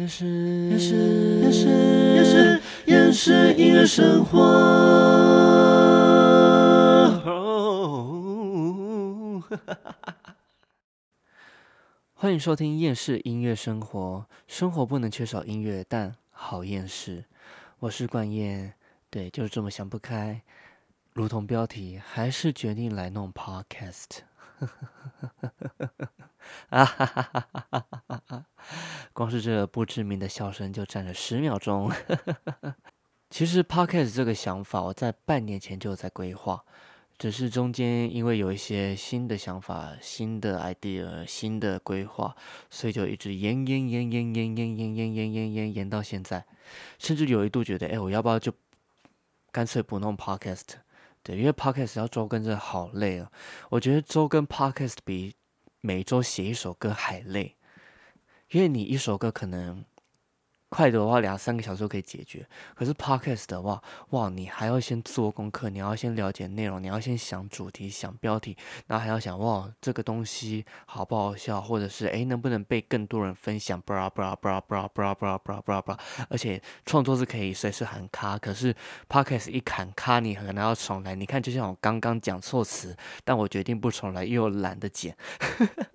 厌世，厌世，厌世，厌世，厌世音乐生活。欢迎收听厌世音乐生活。生活不能缺少音乐，但好厌世。我是冠燕，对，就是这么想不开。如同标题，还是决定来弄 podcast。啊哈哈哈哈哈哈！是这不知名的笑声就站了十秒钟。其实 podcast 这个想法，我在半年前就在规划，只是中间因为有一些新的想法、新的 idea、新的规划，所以就一直延延延延延延延延延延延延到现在，甚至有一度觉得，哎，我要不要就干脆不弄 podcast？对，因为 podcast 要周更真的好累啊！我觉得周更 podcast 比每周写一首歌还累，因为你一首歌可能。快的话，两三个小时就可以解决。可是 podcast 的话，哇，你还要先做功课，你要先了解内容，你要先想主题、想标题，然后还要想哇，这个东西好不好笑，或者是诶能不能被更多人分享？布拉布拉布拉布拉布拉布拉布拉布拉布拉。而且创作是可以随时喊卡，可是 podcast 一喊卡，你可能要重来。你看，就像我刚刚讲错词，但我决定不重来，又懒得剪。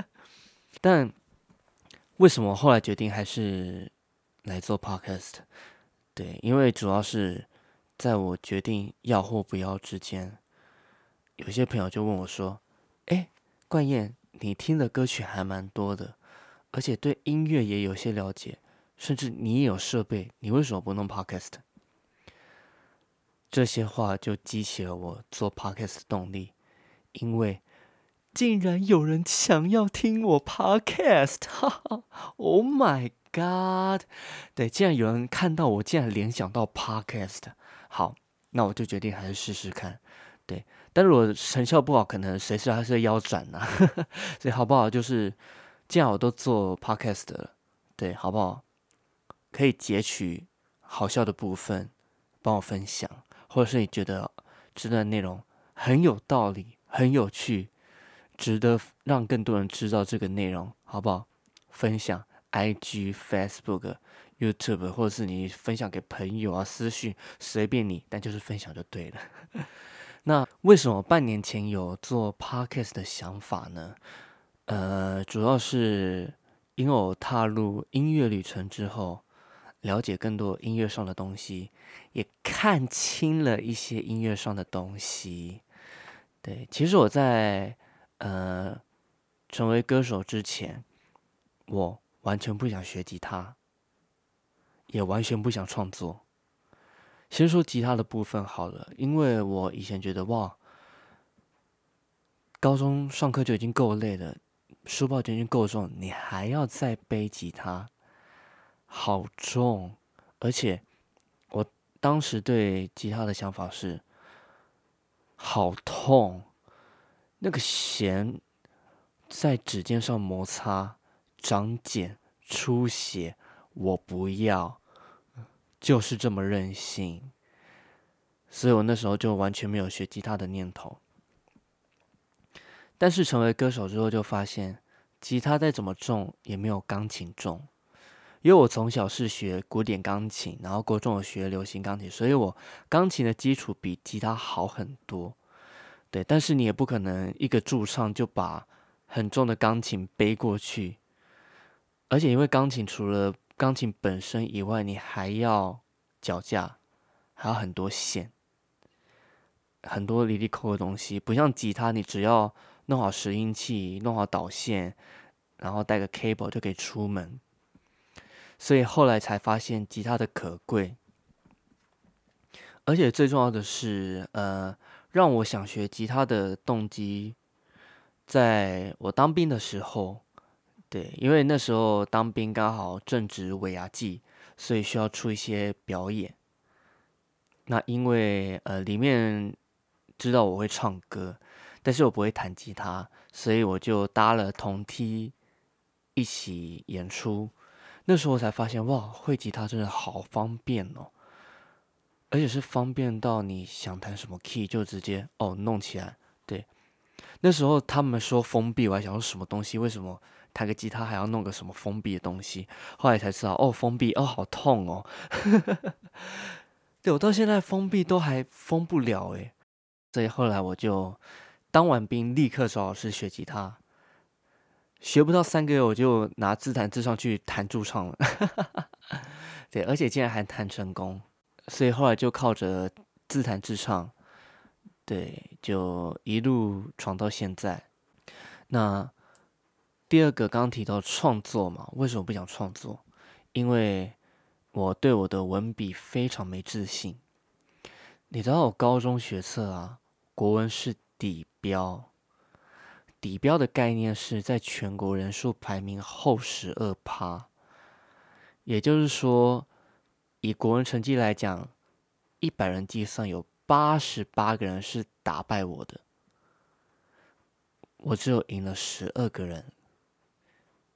但为什么后来决定还是？来做 podcast，对，因为主要是在我决定要或不要之间，有些朋友就问我说：“哎，冠燕，你听的歌曲还蛮多的，而且对音乐也有些了解，甚至你也有设备，你为什么不弄 podcast？” 这些话就激起了我做 podcast 的动力，因为竟然有人想要听我 podcast，哈 哈，Oh my！God，对，竟然有人看到我，竟然联想到 Podcast，好，那我就决定还是试试看。对，但如果成效不好，可能随时还是腰斩呐。所以好不好？就是既然我都做 Podcast 了，对，好不好？可以截取好笑的部分，帮我分享，或者是你觉得这段内容很有道理、很有趣，值得让更多人知道这个内容，好不好？分享。I G Facebook YouTube，或者是你分享给朋友啊，私讯随便你，但就是分享就对了。那为什么半年前有做 Podcast 的想法呢？呃，主要是因为我踏入音乐旅程之后，了解更多音乐上的东西，也看清了一些音乐上的东西。对，其实我在呃成为歌手之前，我。完全不想学吉他，也完全不想创作。先说吉他的部分好了，因为我以前觉得哇，高中上课就已经够累了，书包就已经够重，你还要再背吉他，好重。而且我当时对吉他的想法是，好痛，那个弦在指尖上摩擦。长茧、出血，我不要，就是这么任性。所以我那时候就完全没有学吉他的念头。但是成为歌手之后，就发现吉他再怎么重也没有钢琴重。因为我从小是学古典钢琴，然后国中我学流行钢琴，所以我钢琴的基础比吉他好很多。对，但是你也不可能一个驻唱就把很重的钢琴背过去。而且因为钢琴除了钢琴本身以外，你还要脚架，还有很多线，很多离离扣的东西，不像吉他，你只要弄好拾音器，弄好导线，然后带个 cable 就可以出门。所以后来才发现吉他的可贵，而且最重要的是，呃，让我想学吉他的动机，在我当兵的时候。对，因为那时候当兵刚好正值尾牙季，所以需要出一些表演。那因为呃里面知道我会唱歌，但是我不会弹吉他，所以我就搭了同梯一起演出。那时候才发现，哇，会吉他真的好方便哦，而且是方便到你想弹什么 key 就直接哦弄起来。对，那时候他们说封闭，我还想说什么东西？为什么？弹个吉他还要弄个什么封闭的东西，后来才知道哦，封闭哦，好痛哦。对我到现在封闭都还封不了诶，所以后来我就当完兵，立刻找老师学吉他。学不到三个月，我就拿自弹自唱去弹驻唱了。对，而且竟然还弹成功，所以后来就靠着自弹自唱，对，就一路闯到现在。那第二个刚提到创作嘛，为什么不想创作？因为我对我的文笔非常没自信。你知道我高中学测啊，国文是底标。底标的概念是在全国人数排名后十二趴，也就是说，以国文成绩来讲，一百人计算有八十八个人是打败我的，我只有赢了十二个人，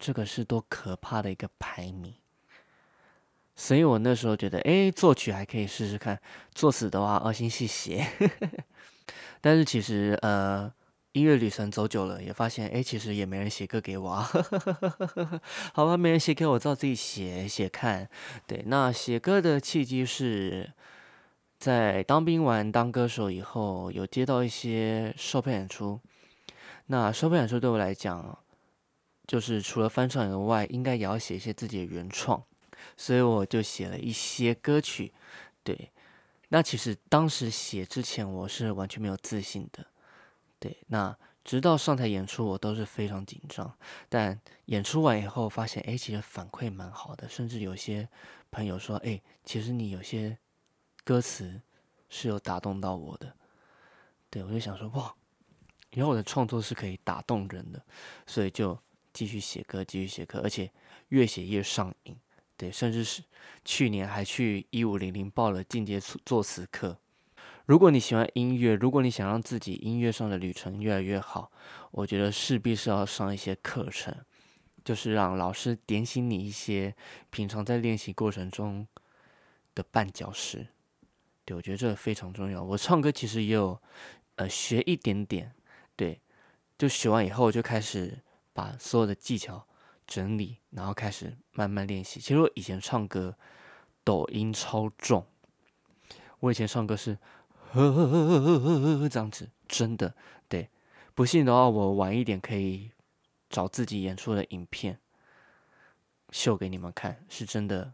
这个是多可怕的一个排名。所以我那时候觉得，哎，作曲还可以试试看，作词的话，二星系写。但是其实，呃。音乐旅程走久了，也发现，哎，其实也没人写歌给我啊。好吧，没人写给我，照自己写写看。对，那写歌的契机是在当兵完当歌手以后，有接到一些售票演出。那售票演出对我来讲，就是除了翻唱以外，应该也要写一些自己的原创，所以我就写了一些歌曲。对，那其实当时写之前，我是完全没有自信的。对，那直到上台演出，我都是非常紧张。但演出完以后，发现哎，其实反馈蛮好的，甚至有些朋友说，哎，其实你有些歌词是有打动到我的。对我就想说，哇，原来我的创作是可以打动人的，所以就继续写歌，继续写歌，而且越写越上瘾。对，甚至是去年还去一五零零报了进阶作词课。如果你喜欢音乐，如果你想让自己音乐上的旅程越来越好，我觉得势必是要上一些课程，就是让老师点醒你一些平常在练习过程中的绊脚石。对我觉得这个非常重要。我唱歌其实也有呃学一点点，对，就学完以后就开始把所有的技巧整理，然后开始慢慢练习。其实我以前唱歌抖音超重，我以前唱歌是。呵呵呵呵呵呵，这样子真的对，不信的话，我晚一点可以找自己演出的影片秀给你们看，是真的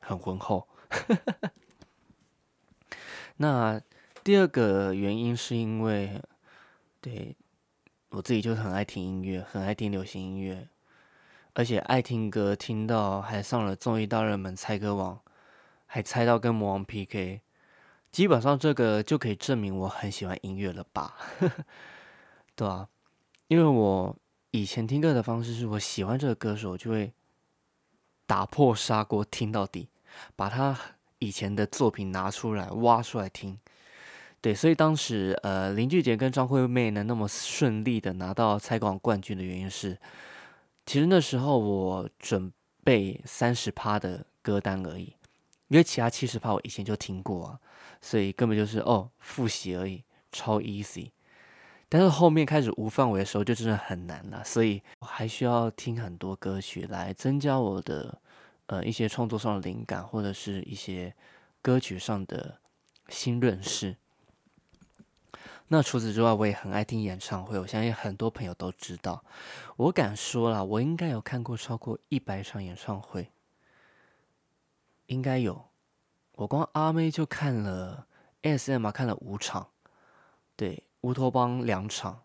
很浑厚。那第二个原因是因为，对我自己就很爱听音乐，很爱听流行音乐，而且爱听歌，听到还上了综艺大热门猜歌王，还猜到跟魔王 PK。基本上这个就可以证明我很喜欢音乐了吧，对啊，因为我以前听歌的方式是我喜欢这个歌手，就会打破砂锅听到底，把他以前的作品拿出来挖出来听。对，所以当时呃林俊杰跟张惠妹能那么顺利的拿到猜广冠军的原因是，其实那时候我准备三十趴的歌单而已。因为其他七十趴我以前就听过啊，所以根本就是哦复习而已，超 easy。但是后面开始无范围的时候就真的很难了，所以我还需要听很多歌曲来增加我的呃一些创作上的灵感，或者是一些歌曲上的新认识。那除此之外，我也很爱听演唱会，我相信很多朋友都知道。我敢说了，我应该有看过超过一百场演唱会。应该有，我光阿妹就看了 S.M. 啊，看了五场，对，乌托邦两场，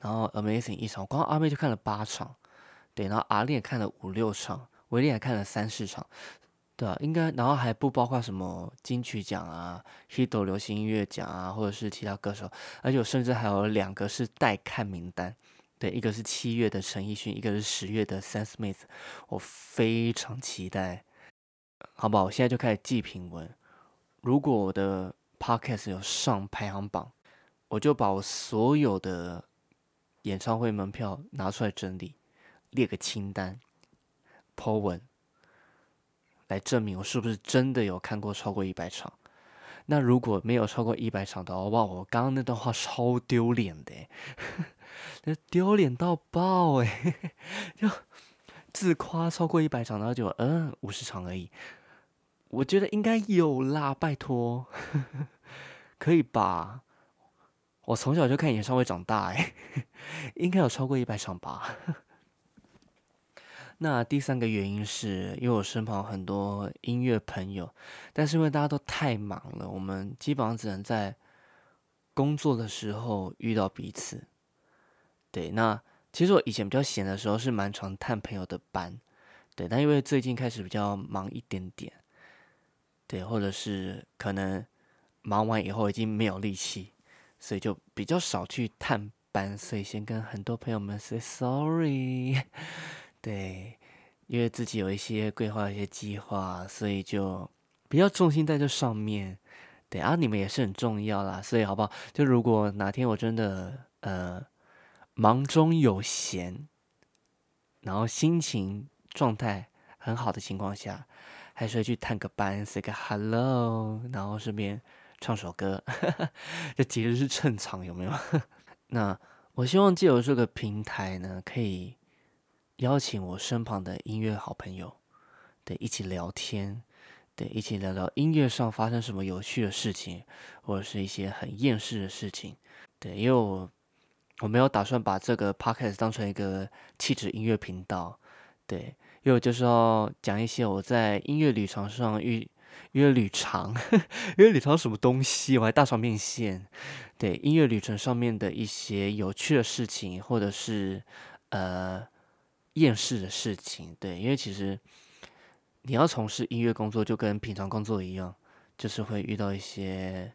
然后 Amazing 一场，光阿妹就看了八场，对，然后阿烈看了五六场，维利还看了三四场，对啊，应该，然后还不包括什么金曲奖啊、Hit 流行音乐奖啊，或者是其他歌手，而且我甚至还有两个是待看名单，对，一个是七月的陈奕迅，一个是十月的 Sam Smith，我非常期待。好不好？我现在就开始记评文。如果我的 podcast 有上排行榜，我就把我所有的演唱会门票拿出来整理，列个清单，po 文，来证明我是不是真的有看过超过一百场。那如果没有超过一百场的话，哇，我刚刚那段话超丢脸的。那丢脸到爆哎！就自夸超过一百场，然后就嗯五十场而已。我觉得应该有啦，拜托，可以吧？我从小就看演唱会长大哎，应该有超过一百场吧。那第三个原因是因为我身旁很多音乐朋友，但是因为大家都太忙了，我们基本上只能在工作的时候遇到彼此。对，那其实我以前比较闲的时候是蛮常探朋友的班，对，但因为最近开始比较忙一点点，对，或者是可能忙完以后已经没有力气，所以就比较少去探班，所以先跟很多朋友们 say sorry。对，因为自己有一些规划、一些计划，所以就比较重心在这上面。对啊，你们也是很重要啦，所以好不好？就如果哪天我真的呃忙中有闲，然后心情状态很好的情况下，还是会去探个班，say 个 hello，然后顺便唱首歌，这其实是趁场，有没有？那我希望借由这个平台呢，可以。邀请我身旁的音乐好朋友，对，一起聊天，对，一起聊聊音乐上发生什么有趣的事情，或者是一些很厌世的事情，对，因为我我没有打算把这个 podcast 当成一个气质音乐频道，对，因为我就是要讲一些我在音乐旅程上遇，音乐旅程，音乐旅程什么东西，我还大肠面线，对，音乐旅程上面的一些有趣的事情，或者是呃。厌世的事情，对，因为其实你要从事音乐工作，就跟平常工作一样，就是会遇到一些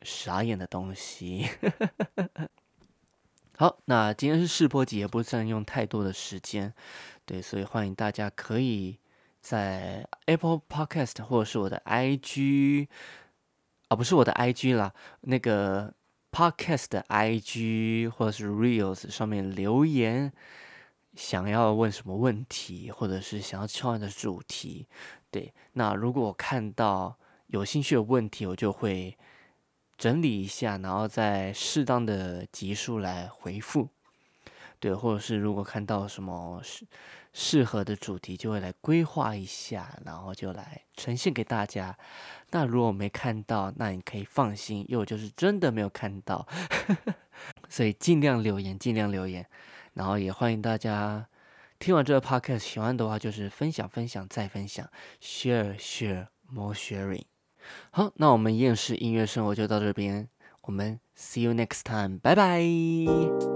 傻眼的东西。好，那今天是试播集，也不占用太多的时间，对，所以欢迎大家可以在 Apple Podcast 或者是我的 IG，啊，不是我的 IG 啦，那个 Podcast 的 IG 或者是 Reels 上面留言。想要问什么问题，或者是想要敲的主题，对，那如果我看到有兴趣的问题，我就会整理一下，然后再适当的集数来回复，对，或者是如果看到什么适适合的主题，就会来规划一下，然后就来呈现给大家。那如果没看到，那你可以放心，因为我就是真的没有看到，所以尽量留言，尽量留言。然后也欢迎大家听完这个 podcast 喜欢的话，就是分享分享再分享，share share more sharing。好，那我们厌世音乐生活就到这边，我们 see you next time，拜拜。